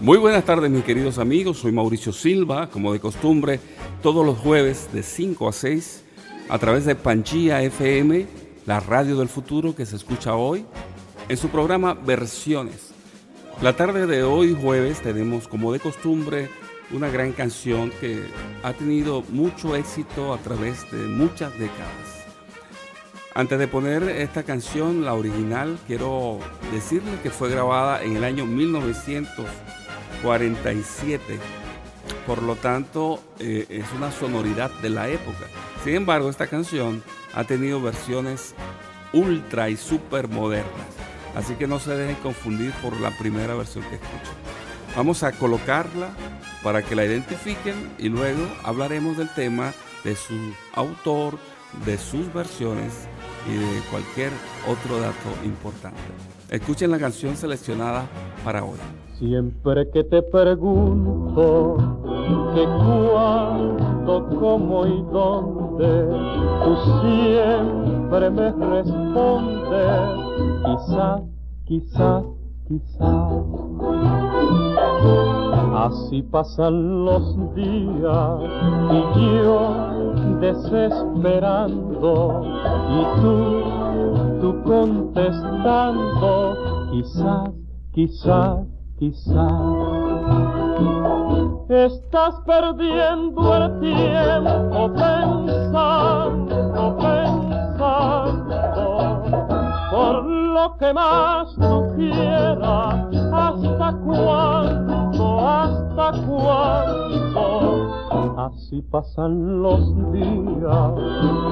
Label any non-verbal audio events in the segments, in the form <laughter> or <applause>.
Muy buenas tardes mis queridos amigos, soy Mauricio Silva, como de costumbre, todos los jueves de 5 a 6 a través de Pangía FM, la radio del futuro que se escucha hoy, en su programa Versiones. La tarde de hoy jueves tenemos como de costumbre una gran canción que ha tenido mucho éxito a través de muchas décadas. Antes de poner esta canción, la original, quiero decirle que fue grabada en el año 1947. Por lo tanto, eh, es una sonoridad de la época. Sin embargo, esta canción ha tenido versiones ultra y super modernas. Así que no se dejen confundir por la primera versión que escuchen. Vamos a colocarla para que la identifiquen y luego hablaremos del tema de su autor, de sus versiones y de cualquier otro dato importante. Escuchen la canción seleccionada para hoy. Siempre que te pregunto que cuándo, cómo y dónde, tú siempre me respondes, quizás, quizás, quizás. Así pasan los días y yo desesperando y tú, tú contestando, quizás, quizás, quizás. Estás perdiendo el tiempo pensando, pensando, por lo que más no quiera, hasta cuándo, hasta cuándo Así pasan los días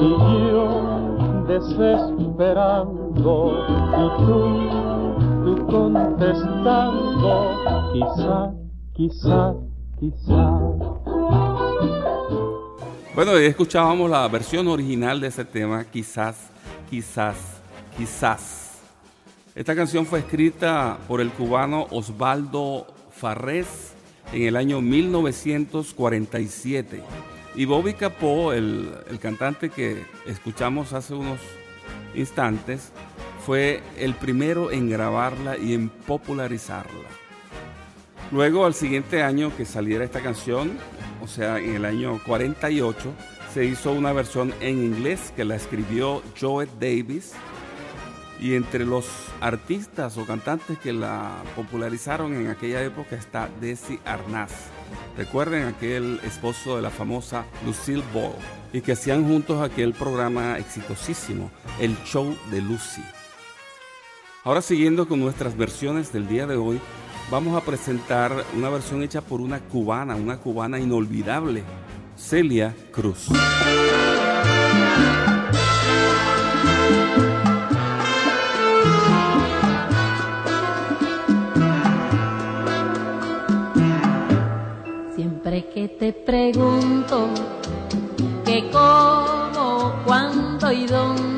y yo desesperando y tú, contestando, quizá, quizá, quizá. Bueno, ya escuchábamos la versión original de ese tema, quizás, quizás, quizás. Esta canción fue escrita por el cubano Osvaldo Farrés en el año 1947. Y Bobby Capó, el, cantante que escuchamos hace unos instantes, fue el primero en grabarla y en popularizarla. Luego, al siguiente año que saliera esta canción, o sea, en el año 48, se hizo una versión en inglés que la escribió Joe Davis y entre los artistas o cantantes que la popularizaron en aquella época está Desi Arnaz. Recuerden aquel esposo de la famosa Lucille Ball y que hacían juntos aquel programa exitosísimo, El Show de Lucy. Ahora siguiendo con nuestras versiones del día de hoy, vamos a presentar una versión hecha por una cubana, una cubana inolvidable, Celia Cruz. que te pregunto que cómo, cuándo y dónde,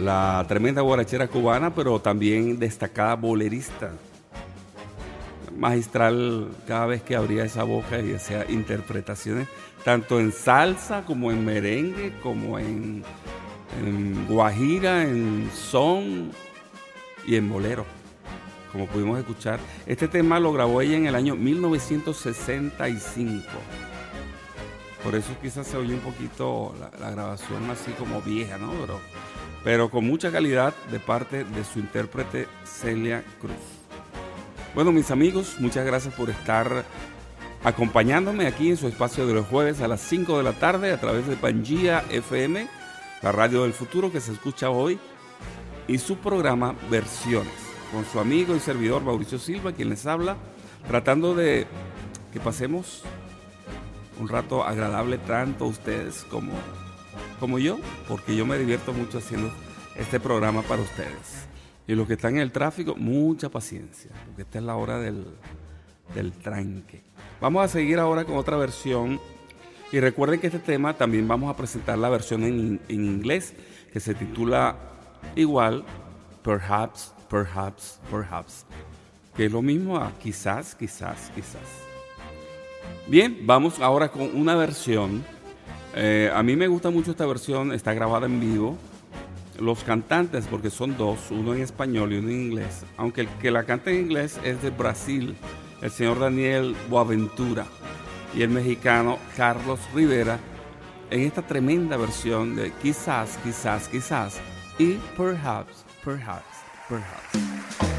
la tremenda guarachera cubana, pero también destacada bolerista. Magistral cada vez que abría esa boca y hacía interpretaciones, tanto en salsa como en merengue, como en, guajira, en son y en bolero, como pudimos escuchar. Este tema lo grabó ella en el año 1965. Por eso quizás se oye un poquito la, grabación así como vieja, ¿no? Pero con mucha calidad de parte de su intérprete Celia Cruz. Bueno, mis amigos, muchas gracias por estar acompañándome aquí en su espacio de los jueves a las 5 de la tarde a través de Pangía FM, la radio del futuro que se escucha hoy, y su programa Versiones, con su amigo y servidor Mauricio Silva, quien les habla, tratando de que pasemos un rato agradable tanto ustedes como, como yo, porque yo me divierto mucho haciendo este programa para ustedes. Y los que están en el tráfico, mucha paciencia, porque esta es la hora del, del tranque. Vamos a seguir ahora con otra versión. Y recuerden que este tema también vamos a presentar la versión en, en inglés, que se titula igual, Perhaps, Perhaps, Perhaps. Que es lo mismo a quizás, quizás, quizás. Bien, vamos ahora con una versión. Eh, a mí me gusta mucho esta versión, está grabada en vivo. Los cantantes, porque son dos, uno en español y uno en inglés, aunque el que la canta en inglés es de Brasil, el señor Daniel Boaventura, y el mexicano Carlos Rivera, en esta tremenda versión de Quizás, quizás, quizás, y Perhaps, perhaps, perhaps.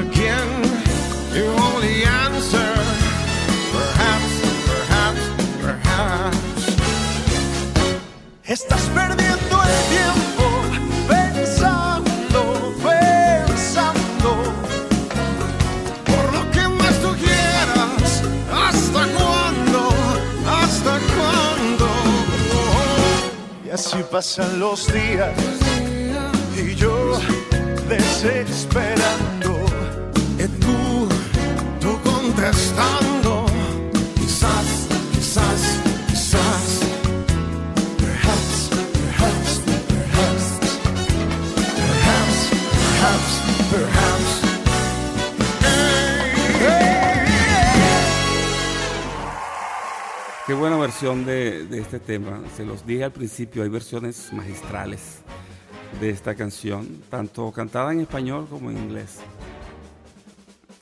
Again. You only answer, perhaps, perhaps, perhaps. Estás perdiendo el tiempo pensando, pensando. Por lo que más tú quieras, ¿hasta cuándo? ¿Hasta cuándo? Y así pasan los días y yo desesperando. Quizás, quizás, quizás. Perhaps, perhaps, perhaps. Perhaps, perhaps, perhaps. Qué buena versión de, de este tema. Se los dije al principio, hay versiones magistrales de esta canción, tanto cantada en español como en inglés.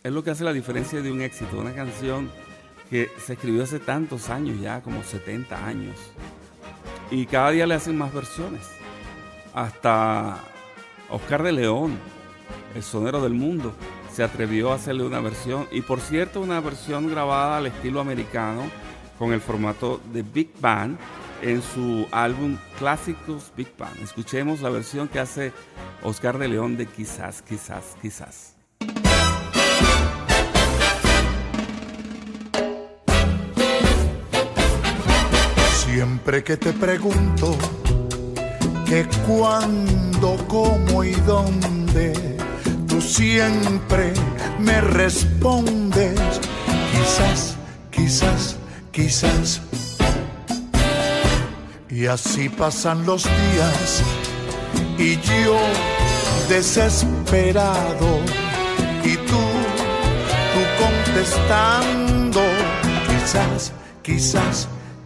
Es lo que hace la diferencia de un éxito, una canción que se escribió hace tantos años ya, como 70 años. Y cada día le hacen más versiones. Hasta Oscar de León, el sonero del mundo, se atrevió a hacerle una versión. Y por cierto, una versión grabada al estilo americano con el formato de Big Band en su álbum Clásicos Big Band. Escuchemos la versión que hace Oscar de León de Quizás, quizás, quizás. Siempre que te pregunto que cuándo, cómo y dónde, tú siempre me respondes, quizás, quizás, quizás. Y así pasan los días y yo desesperado y tú, tú contestando, quizás, quizás,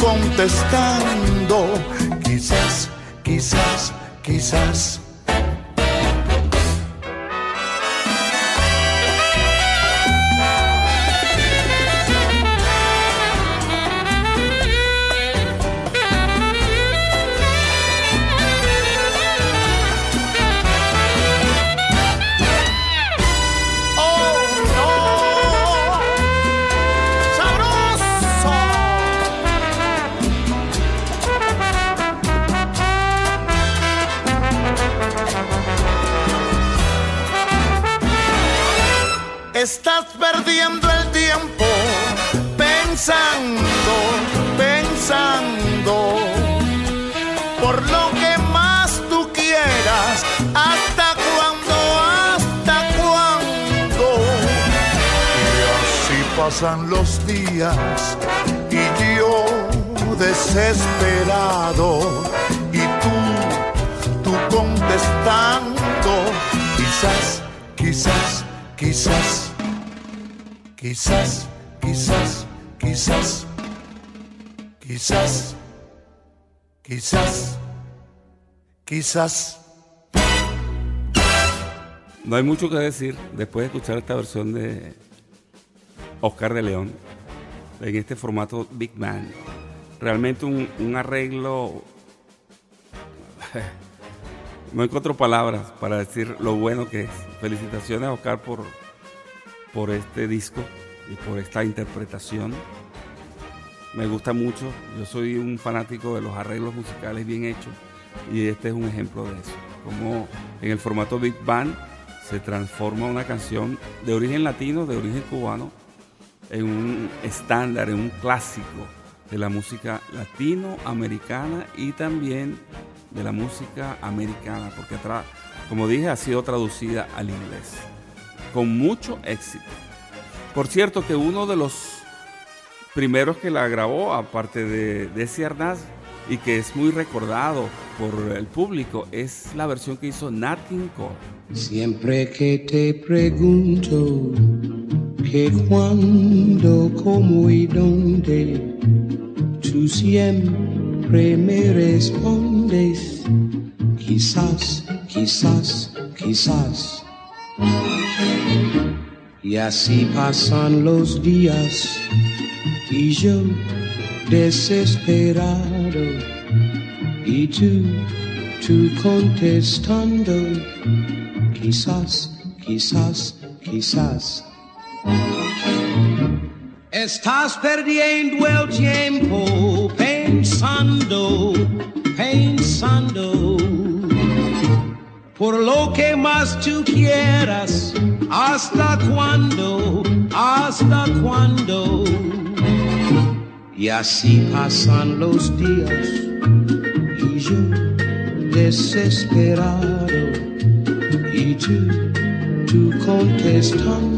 contestando, quizás, quizás, quizás. Pasan los días y yo desesperado y tú, tú contestando, quizás, quizás, quizás, quizás, quizás, quizás, quizás, quizás, quizás. No hay mucho que decir después de escuchar esta versión de Oscar de León en este formato Big Band. Realmente un, un arreglo. <laughs> No encuentro palabras para decir lo bueno que es. Felicitaciones, Oscar, por, por este disco y por esta interpretación. Me gusta mucho. Yo soy un fanático de los arreglos musicales bien hechos y este es un ejemplo de eso. Como en el formato Big Band se transforma una canción de origen latino, de origen cubano, en un estándar, en un clásico de la música latinoamericana y también de la música americana, porque como dije, ha sido traducida al inglés, con mucho éxito. Por cierto que uno de los primeros que la grabó, aparte de Desi Arnaz, y que es muy recordado por el público, es la versión que hizo Nat King Cole. Siempre que te pregunto que cuándo, cómo y dónde, tú siempre me respondes, quizás, quizás, quizás. Y así pasan los días. Y yo desesperado. Y tú, tú contestando, quizás, quizás, quizás. Estás perdiendo el tiempo pensando, pensando por lo que más tú quieras, hasta cuándo, hasta cuándo. Y así pasan los días y yo desesperado y tú, tú contestando,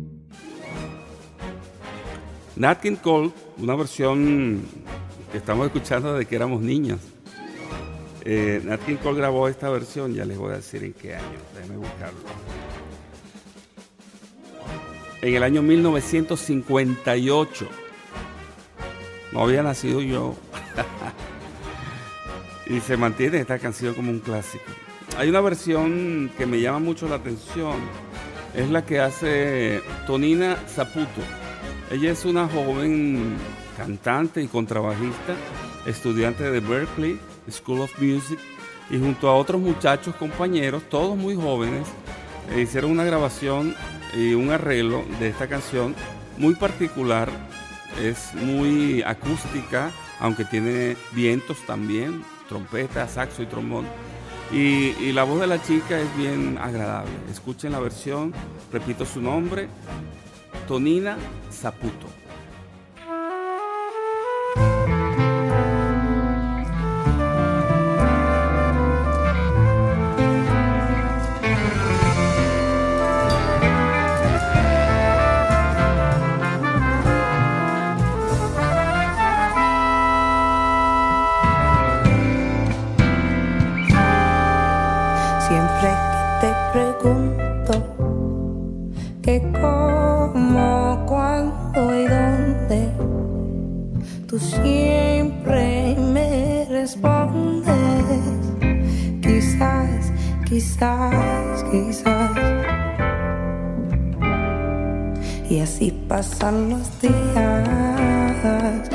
Nat King Cole, una versión que estamos escuchando desde que éramos niños. Eh, Cole grabó esta versión, ya les voy a decir en qué año, déjenme buscarlo. En el año 1958. No había nacido yo. <laughs> y se mantiene esta canción como un clásico. Hay una versión que me llama mucho la atención. Es la que hace Tonina Zaputo. Ella es una joven cantante y contrabajista, estudiante de Berkeley School of Music, y junto a otros muchachos compañeros, todos muy jóvenes, eh, hicieron una grabación y un arreglo de esta canción muy particular. Es muy acústica, aunque tiene vientos también, trompeta, saxo y trombón. Y, y la voz de la chica es bien agradable. Escuchen la versión, repito su nombre, Tonina Zaputo. Tú siempre me respondes. Quizás, quizás, quizás. Y así pasan los días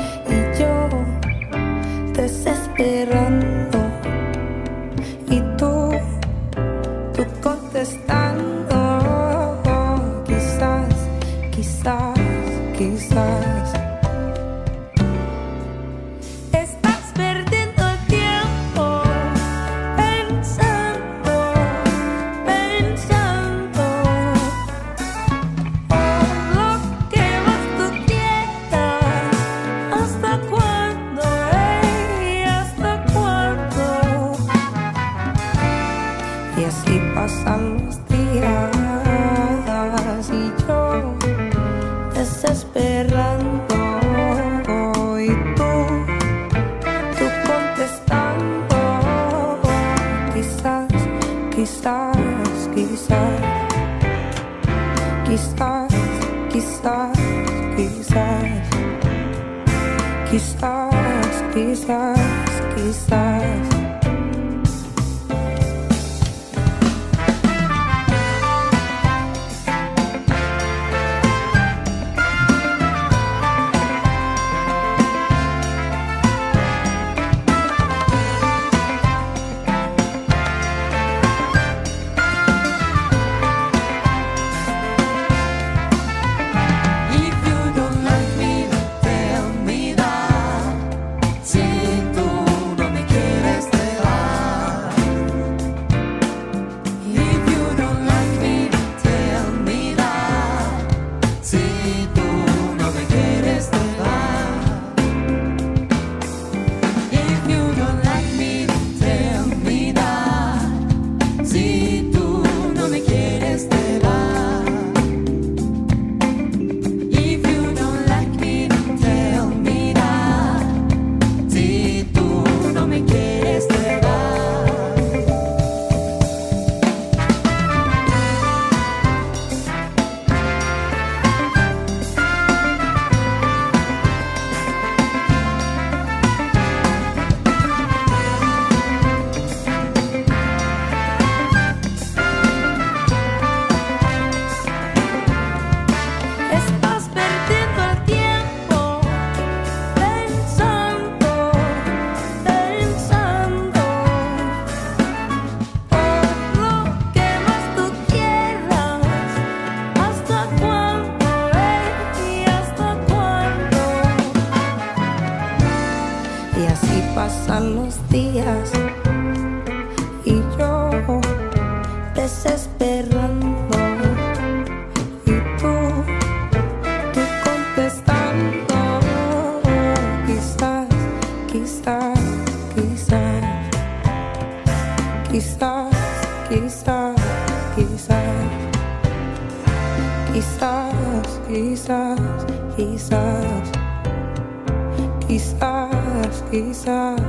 Quizás,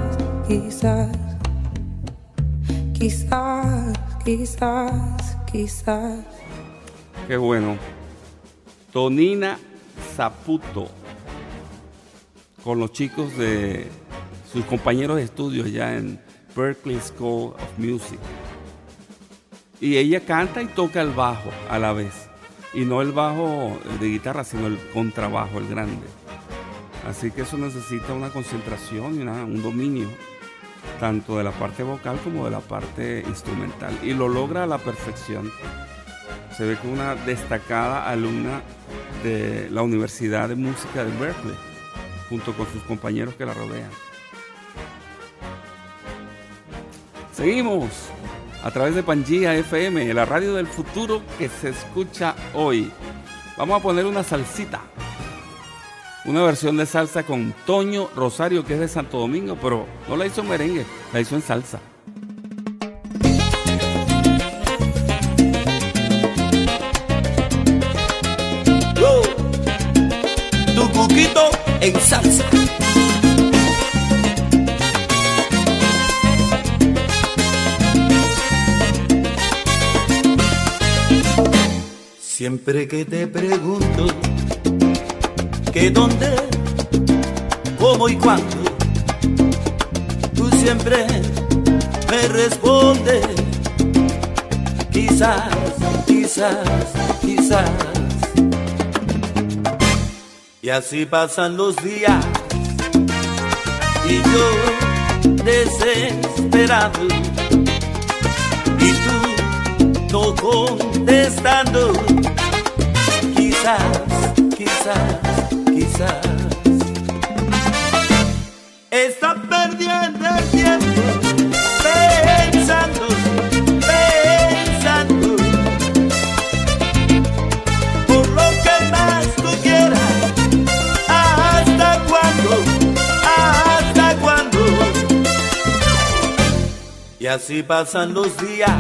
quizás, quizás, quizás, quizás. Qué bueno. Tonina Zaputo. Con los chicos de sus compañeros de estudio allá en Berkeley School of Music. Y ella canta y toca el bajo a la vez. Y no el bajo de guitarra, sino el contrabajo, el grande. Así que eso necesita una concentración y un dominio, tanto de la parte vocal como de la parte instrumental. Y lo logra a la perfección. Se ve que una destacada alumna de la Universidad de Música de Berkeley, junto con sus compañeros que la rodean. Seguimos a través de Pangía FM, la radio del futuro que se escucha hoy. Vamos a poner una salsita. Una versión de salsa con Toño Rosario, que es de Santo Domingo, pero no la hizo en merengue, la hizo en salsa. Tu cuquito en salsa. Siempre que te pregunto que dónde, cómo y cuándo, tú siempre me respondes. Quizás, quizás, quizás. Y así pasan los días y yo desesperado y tú no contestando. Quizás, quizás. Así pasan los días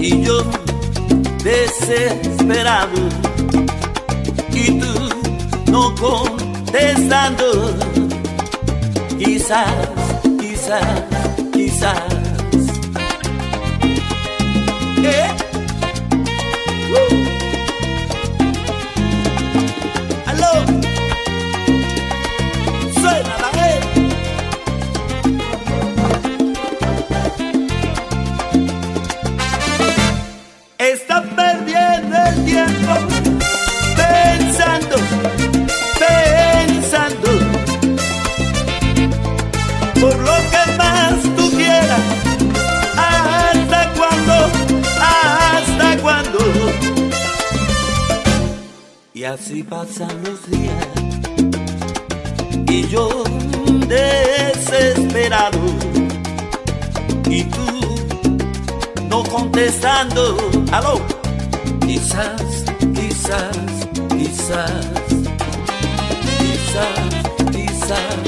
y yo desesperado y tú no contestando. Quizás, quizás. Aló, quizás, quizás, quizás, quizás, quizás,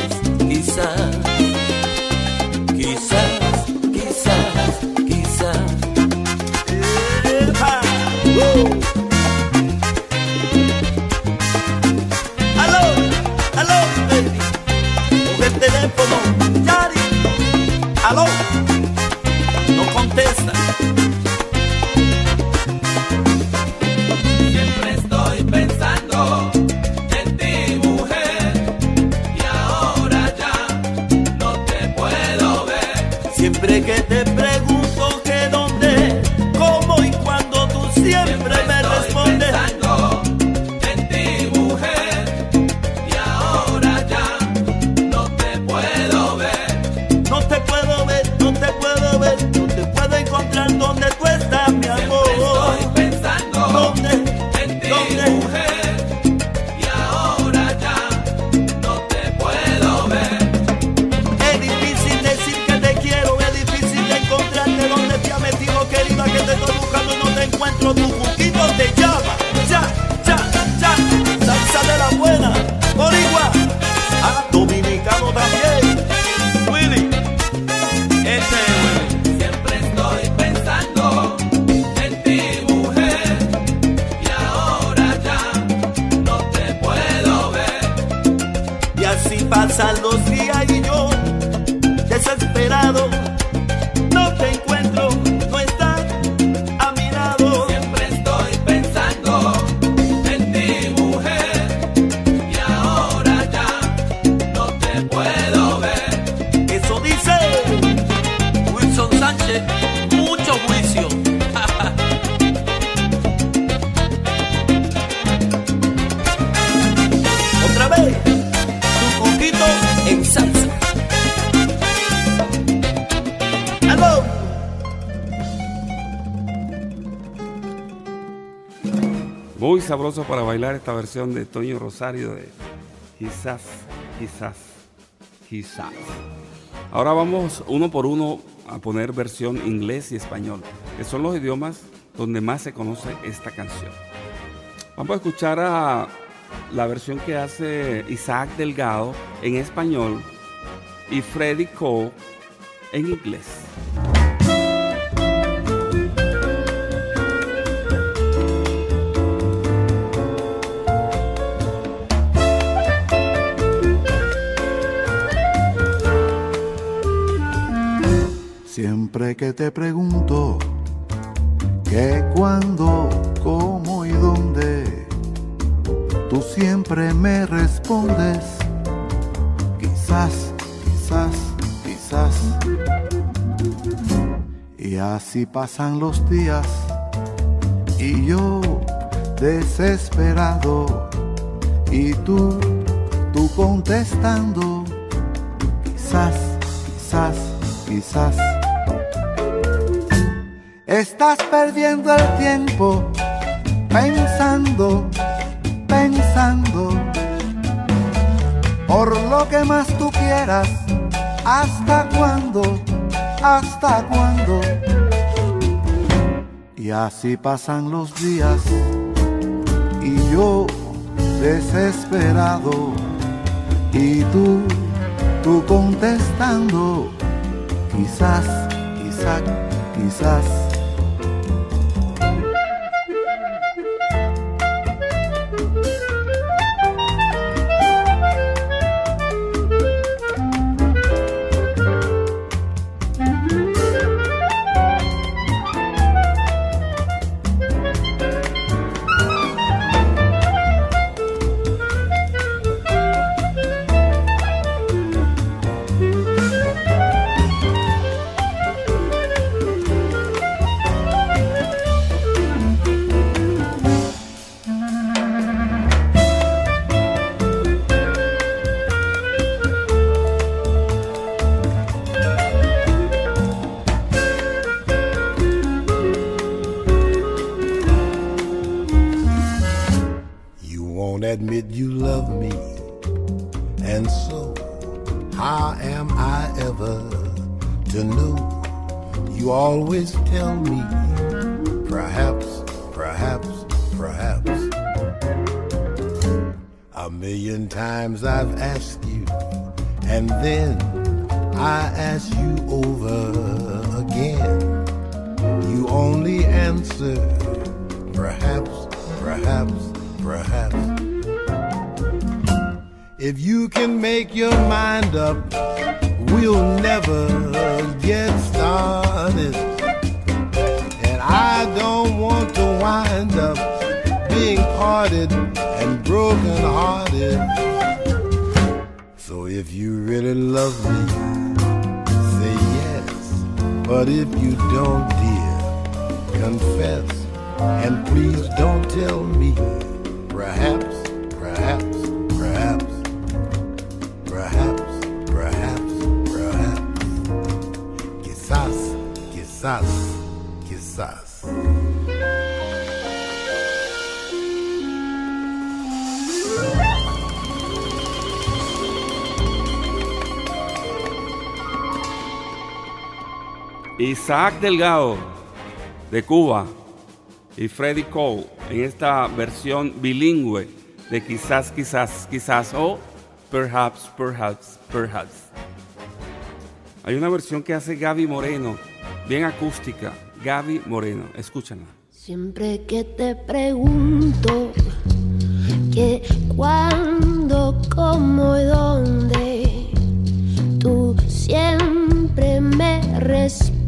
sabroso para bailar esta versión de Toño Rosario de Quizás, quizás, quizás. Ahora vamos uno por uno a poner versión inglés y español, que son los idiomas donde más se conoce esta canción. Vamos a escuchar a la versión que hace Isaac Delgado en español y Freddy Cole en inglés. Siempre que te pregunto qué, cuándo, cómo y dónde, tú siempre me respondes, quizás, quizás, quizás. Y así pasan los días y yo desesperado y tú, tú contestando, quizás, quizás, quizás. Estás perdiendo el tiempo pensando, pensando por lo que más tú quieras. ¿Hasta cuándo? ¿Hasta cuándo? Y así pasan los días y yo desesperado y tú, tú contestando, quizás, quizás, quizás. Being parted and broken hearted. So if you really love me, say yes. But if you don't, dear, confess. And please don't tell me, perhaps, perhaps, perhaps, perhaps, perhaps, perhaps. Quizás, quizás, quizás. Isaac Delgado de Cuba y Freddy Cole en esta versión bilingüe de quizás, quizás, quizás o perhaps, perhaps, perhaps. Hay una versión que hace Gaby Moreno, bien acústica. Gaby Moreno, escúchala. Siempre que te pregunto que cuándo, cómo y dónde, tú siempre me respondes.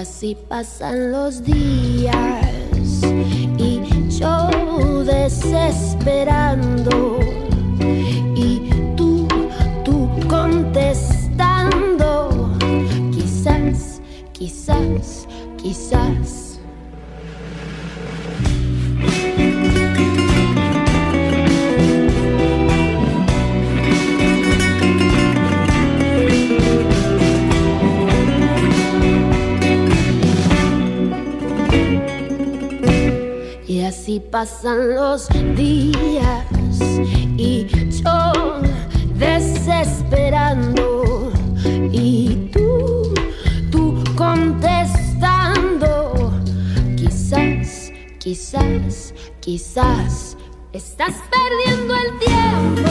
Así pasan los días y yo desesperando Así pasan los días y yo desesperando y tú, tú contestando. Quizás, quizás, quizás estás perdiendo el tiempo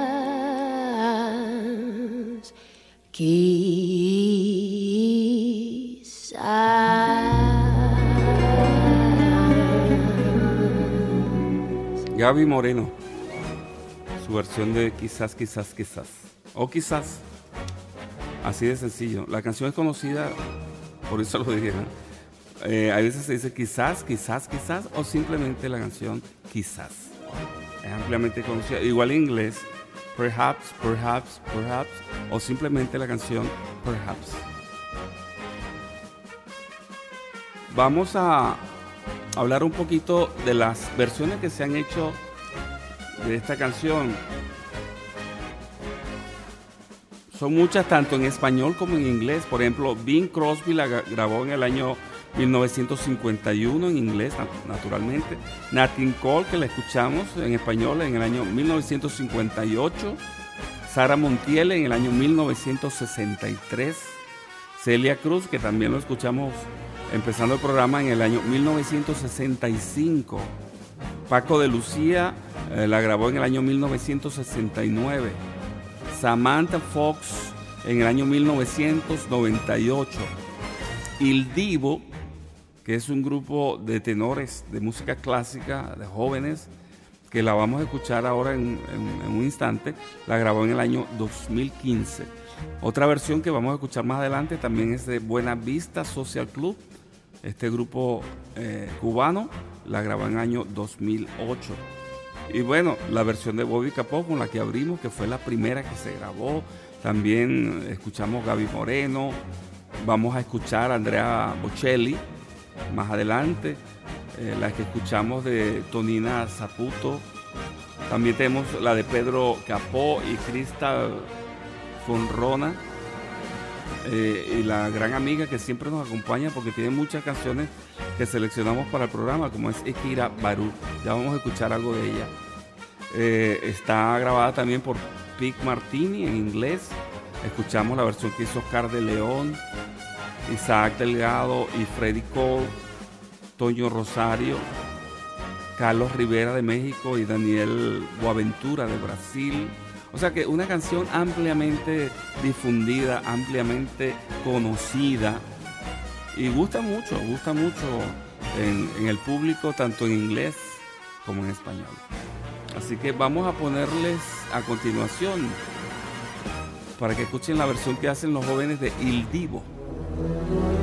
quizás. Gaby Moreno, su versión de quizás, quizás, quizás. O quizás. Así de sencillo. La canción es conocida, por eso lo dije. Eh, a veces se dice quizás, quizás, quizás, o simplemente la canción quizás. Es ampliamente conocida. Igual en inglés, perhaps, perhaps, perhaps, o simplemente la canción perhaps. Vamos a hablar un poquito de las versiones que se han hecho de esta canción. Son muchas tanto en español como en inglés. Por ejemplo, Bing Crosby la gra- grabó en el año 1951 en inglés, na- naturalmente. Nat King Cole, que la escuchamos en español en el año 1958. Sara Montiel en el año 1963. Celia Cruz, que también lo escuchamos empezando el programa en el año 1965. Paco de Lucía eh, la grabó en el año 1969. Samantha Fox en el año 1998. Il Divo, que es un grupo de tenores de música clásica, de jóvenes, que la vamos a escuchar ahora en, un instante, la grabó en el año 2015. Otra versión que vamos a escuchar más adelante también es de Buena Vista Social Club, este grupo eh, cubano, la grabó en el año 2008. Y bueno, la versión de Bobby Capó con la que abrimos, que fue la primera que se grabó. También escuchamos Gaby Moreno. Vamos a escuchar a Andrea Bocelli más adelante. eh, la que escuchamos de Tonina Zaputo. También tenemos la de Pedro Capó y Crista Fonrona. eh, y la gran amiga que siempre nos acompaña porque tiene muchas canciones que seleccionamos para el programa, como es Ekira Barú. Ya vamos a escuchar algo de ella. Eh, está grabada también por Pic Martini en inglés. Escuchamos la versión que hizo Oscar de León, Isaac Delgado y Freddy Cole, Toño Rosario, Carlos Rivera de México y Daniel Boaventura de Brasil. O sea que una canción ampliamente difundida, ampliamente conocida y gusta mucho, gusta mucho en, en el público, tanto en inglés como en español. Así que vamos a ponerles a continuación para que escuchen la versión que hacen los jóvenes de Il Divo. Thank you.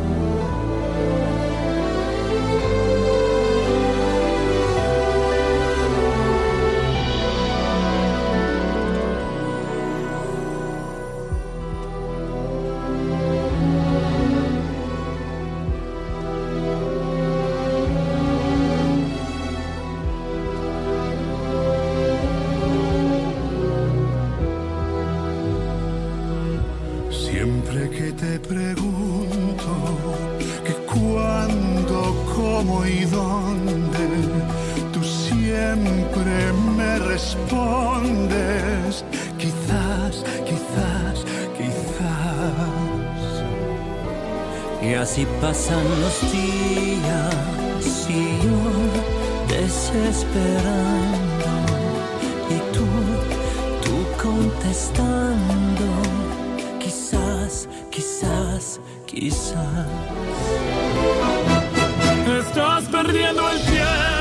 Te pregunto que cuándo, cómo y dónde, tú siempre me respondes. Quizás, quizás, quizás. Y así pasan los días y yo desesperando y tú, tú contestando, quizás. Estás perdiendo el tiempo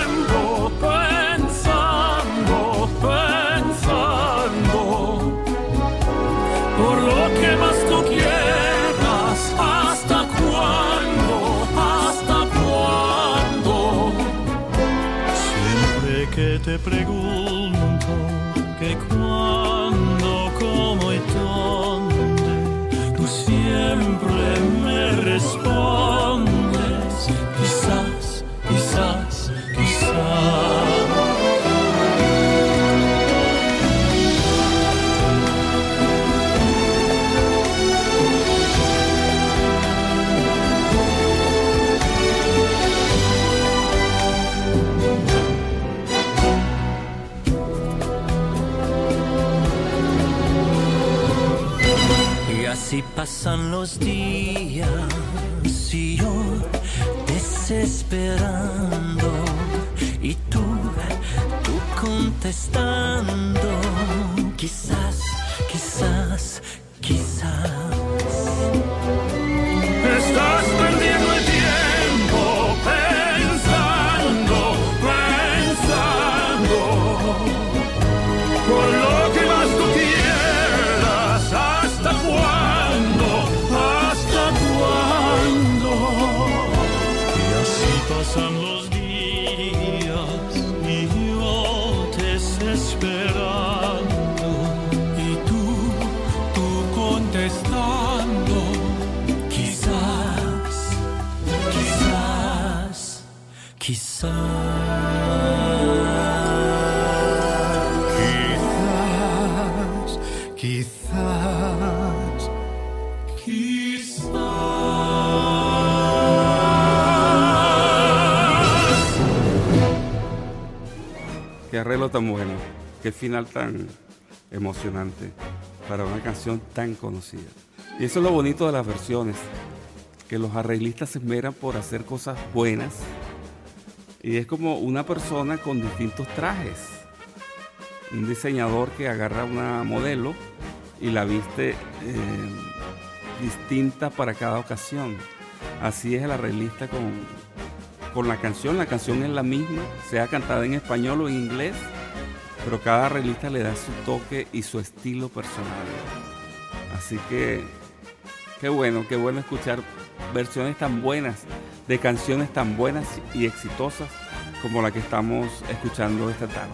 pasan los días y yo desesperando. Y tú, tú contestando, Qué arreglo tan bueno, qué final tan emocionante para una canción tan conocida. Y eso es lo bonito de las versiones, que los arreglistas se esmeran por hacer cosas buenas. Y es como una persona con distintos trajes. Un diseñador que agarra una modelo y la viste eh, distinta para cada ocasión. Así es el arreglista con, con la canción. La canción es la misma, sea cantada en español o en inglés, pero cada arreglista le da su toque y su estilo personal. Así que qué bueno, qué bueno escuchar versiones tan buenas de canciones tan buenas y exitosas como la que estamos escuchando esta tarde.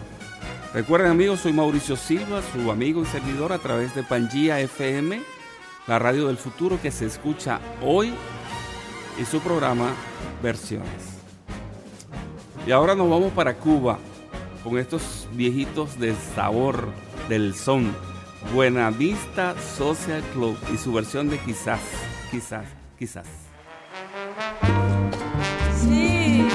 Recuerden amigos, soy Mauricio Silva, su amigo y servidor a través de Pangía FM, la radio del futuro que se escucha hoy y su programa Versiones. Y ahora nos vamos para Cuba con estos viejitos del sabor del son. Buenavista Social Club y su versión de quizás, quizás, quizás. Sí.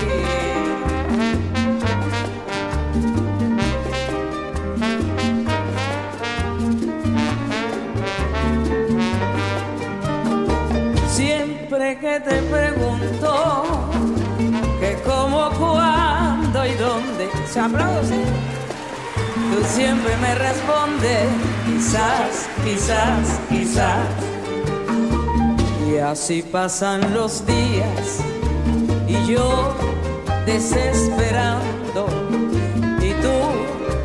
Siempre que te y dónde, se aplaude, ¿sí? Tú siempre me respondes, quizás, quizás, quizás. Y así pasan los días y yo desesperando y tú,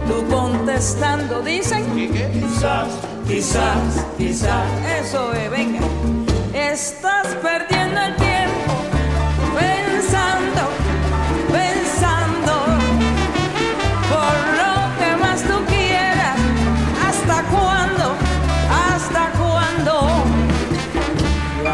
tú contestando, dicen quizás, quizás, quizás. Eso es, venga. Estás perdiendo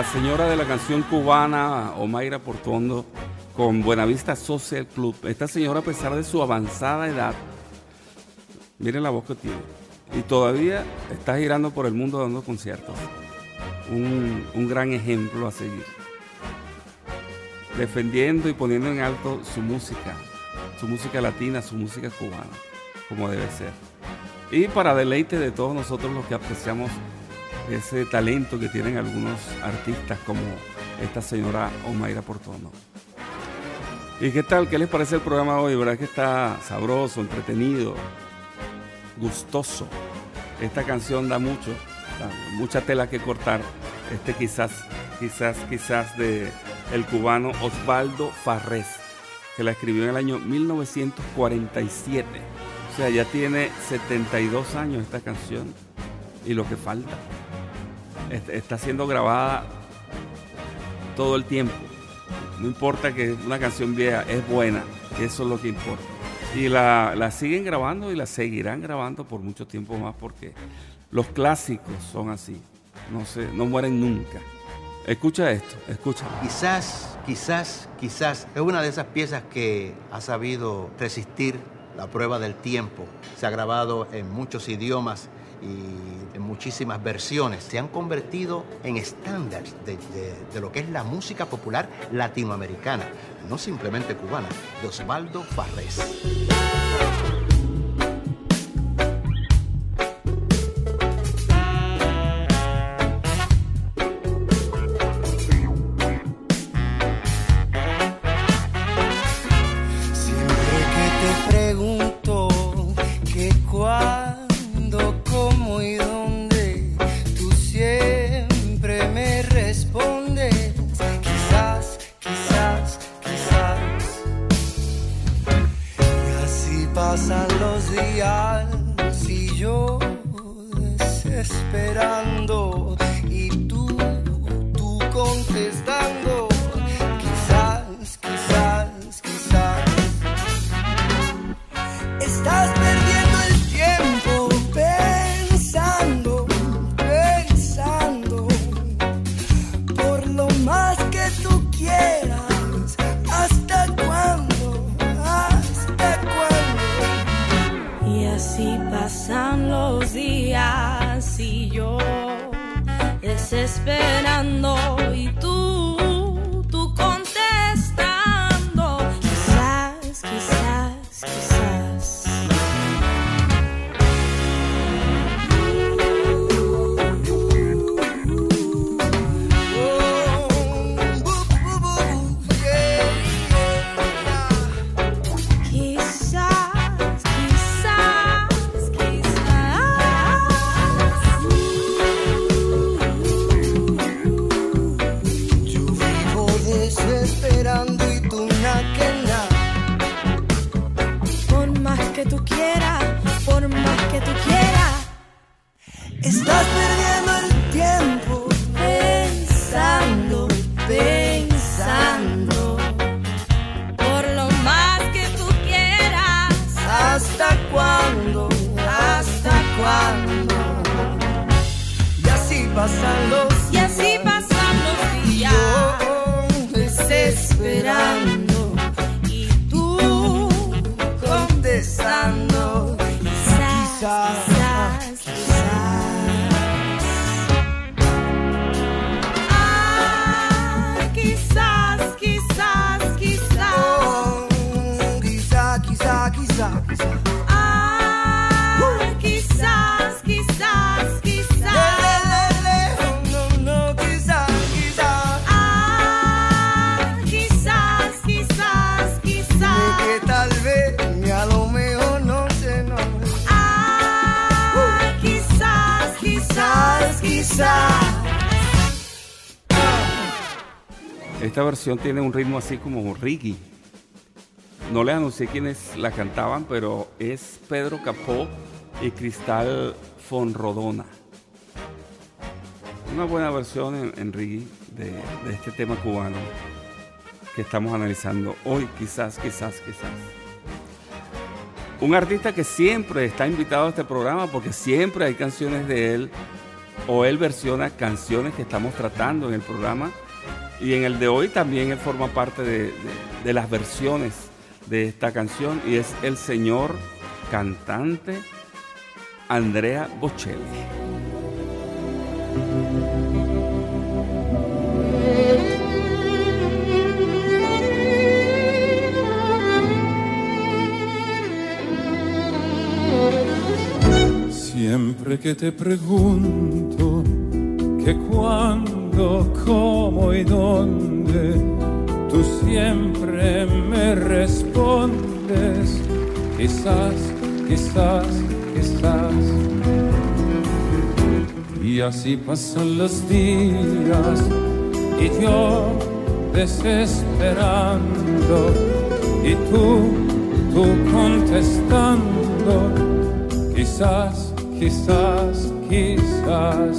La señora de la canción cubana, Omaira Portondo, con Buenavista Social Club. Esta señora, a pesar de su avanzada edad, miren la voz que tiene, y todavía está girando por el mundo dando conciertos. Un, un gran ejemplo a seguir. Defendiendo y poniendo en alto su música, su música latina, su música cubana, como debe ser. Y para deleite de todos nosotros los que apreciamos ese talento que tienen algunos artistas como esta señora Omaira Portono. ¿Y qué tal? ¿Qué les parece el programa hoy? ¿Verdad que está sabroso, entretenido, gustoso? Esta canción da mucho, mucha tela que cortar. Este quizás, quizás, quizás de el cubano Osvaldo Farrés, que la escribió en el año 1947. O sea, ya tiene 72 años esta canción y lo que falta. Est- Está siendo grabada todo el tiempo. No importa que una canción vieja es buena, eso es lo que importa. Y la, la siguen grabando y la seguirán grabando por mucho tiempo más porque los clásicos son así. No, se, no mueren nunca. Escucha esto, escucha. Quizás, quizás, quizás es una de esas piezas que ha sabido resistir la prueba del tiempo. Se ha grabado en muchos idiomas y muchísimas versiones. Se han convertido en estándares de, de- de lo que es la música popular latinoamericana, no simplemente cubana, de Osvaldo Farrés. Versión tiene un ritmo así como reggae. No les anuncié quiénes la cantaban, pero es Pedro Capó y Cristal Fonrodona. Una buena versión en, en reggae de este tema cubano que estamos analizando hoy, quizás, quizás, quizás. Un artista que siempre está invitado a este programa porque siempre hay canciones de él o él versiona canciones que estamos tratando en el programa y en el de hoy también él forma parte de, de- las versiones de esta canción y es el señor cantante Andrea Bocelli. Siempre que te pregunto que cuándo, cómo y dónde, tú siempre me respondes, quizás, quizás, quizás. Y así pasan los días y yo desesperando y tú, tú contestando quizás, quizás, quizás.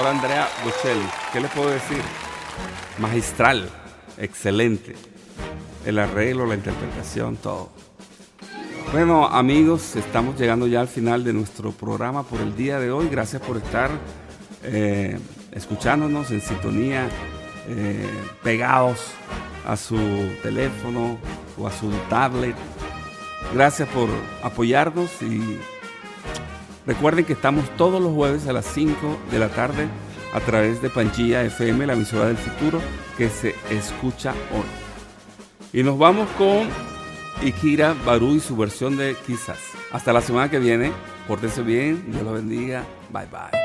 Señor Andrea Bocelli, ¿qué le puedo decir? Magistral, excelente. El arreglo, la interpretación, todo. Bueno, amigos, estamos llegando ya al final de nuestro programa por el día de hoy. Gracias por estar eh, escuchándonos en sintonía, eh, pegados a su teléfono o a su tablet. Gracias por apoyarnos y recuerden que estamos todos los jueves a las 5 de la tarde a través de Panchilla FM, la emisora del futuro, que se escucha hoy. Y nos vamos con Ikira Baru y su versión de Quizás. Hasta la semana que viene. Pórtense bien. Dios los bendiga. Bye bye.